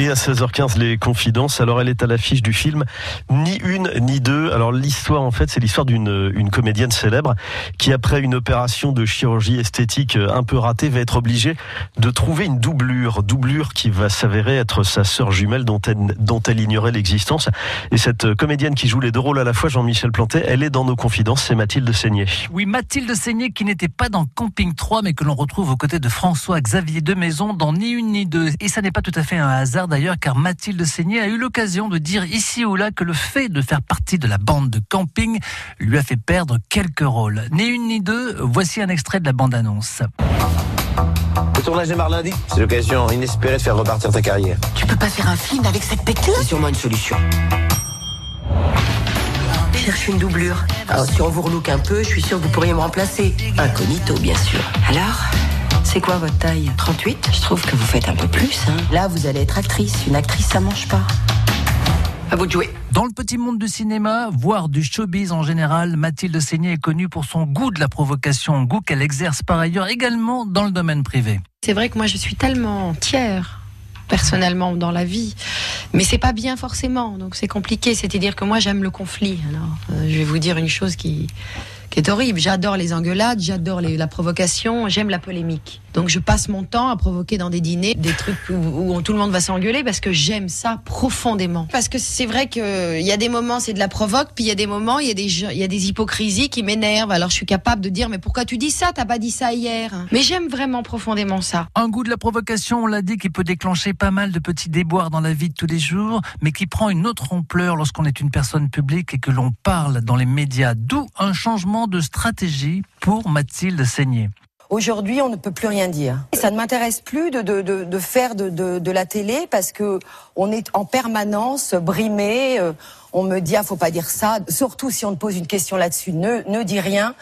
Et à 16h15, les confidences. Alors, elle est à l'affiche du film Ni une, ni deux. Alors, l'histoire, en fait, c'est l'histoire d'une une comédienne célèbre qui, après une opération de chirurgie esthétique un peu ratée, va être obligée de trouver une doublure. Doublure qui va s'avérer être sa sœur jumelle dont elle, dont elle ignorait l'existence. Et cette comédienne qui joue les deux rôles à la fois, Jean-Michel Plantet, elle est dans nos confidences, c'est Mathilde Seigné. Oui, Mathilde Seigné qui n'était pas dans Camping 3, mais que l'on retrouve aux côtés de François-Xavier de Maison dans Ni une, ni deux. Et ça n'est pas tout à fait un hasard d'ailleurs, car Mathilde Seigné a eu l'occasion de dire ici ou là que le fait de faire partie de la bande de camping lui a fait perdre quelques rôles. Ni une ni deux, voici un extrait de la bande-annonce. Le tournage démarre lundi. C'est l'occasion inespérée de faire repartir ta carrière. Tu peux pas faire un film avec cette pète C'est sûrement une solution. Cherche une doublure. Alors si on vous relook un peu, je suis sûr que vous pourriez me remplacer. Incognito, bien sûr. Alors? C'est quoi votre taille? 38 Je trouve que vous faites un peu plus. Hein. Là, vous allez être actrice. Une actrice, ça mange pas. À vous de jouer. Dans le petit monde du cinéma, voire du showbiz en général, Mathilde Seigné est connue pour son goût de la provocation, goût qu'elle exerce par ailleurs également dans le domaine privé. C'est vrai que moi je suis tellement tiers personnellement dans la vie, mais c'est pas bien forcément, donc c'est compliqué. C'est-à-dire que moi j'aime le conflit. Alors, euh, je vais vous dire une chose qui qui est horrible. J'adore les engueulades, j'adore la provocation, j'aime la polémique. Donc je passe mon temps à provoquer dans des dîners des trucs où, tout le monde va s'engueuler parce que j'aime ça profondément. Parce que c'est vrai qu'il y a des moments c'est de la provoque, puis il y a des moments il y a des il y a des hypocrisies qui m'énervent. Alors je suis capable de dire mais pourquoi tu dis ça? T'as pas dit ça hier. Mais j'aime vraiment profondément ça. Un goût de la provocation, on l'a dit, qui peut déclencher pas mal de petits déboires dans la vie de tous les jours, mais qui prend une autre ampleur lorsqu'on est une personne publique et que l'on parle dans les médias. D'où un changement de stratégie pour Mathilde Seigné Aujourd'hui, on ne peut plus rien dire. Ça ne m'intéresse plus de, de, de, de faire de, la télé parce que on est en permanence brimé. Euh, on me dit, ah, faut pas dire ça. Surtout si on te pose une question là-dessus, ne, ne dis rien.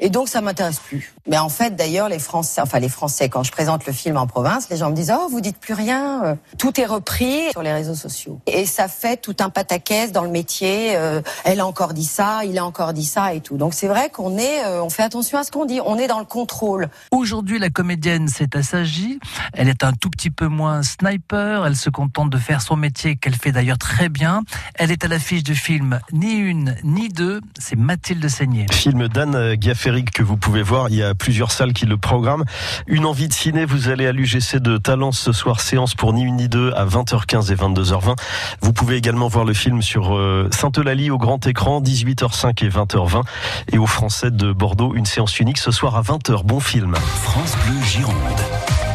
Et donc ça m'intéresse plus. Mais en fait, d'ailleurs, les Français, enfin les Français, quand je présente le film en province, les gens me disent oh vous dites plus rien. Euh, tout est repris sur les réseaux sociaux et ça fait tout un pataquès dans le métier. Euh, elle a encore dit ça, il a encore dit ça et tout. Donc c'est vrai qu'on est, euh, on fait attention à ce qu'on dit. On est dans le contrôle. Aujourd'hui, la comédienne s'est assagie. Elle est un tout petit peu moins sniper. Elle se contente de faire son métier qu'elle fait d'ailleurs très bien. Elle est à l'affiche du film Ni une ni deux. C'est Mathilde Seigné. Film d'Anne Gaffé que vous pouvez voir. Il y a plusieurs salles qui le programment. Une envie de ciné, vous allez à l'UGC de Talence ce soir, séance pour ni une ni deux à 20h15 et 22h20. Vous pouvez également voir le film sur euh, Sainte-Eulalie au grand écran, 18h05 et 20h20. Et au Français de Bordeaux, une séance unique ce soir à 20h. Bon film. France Bleu Gironde.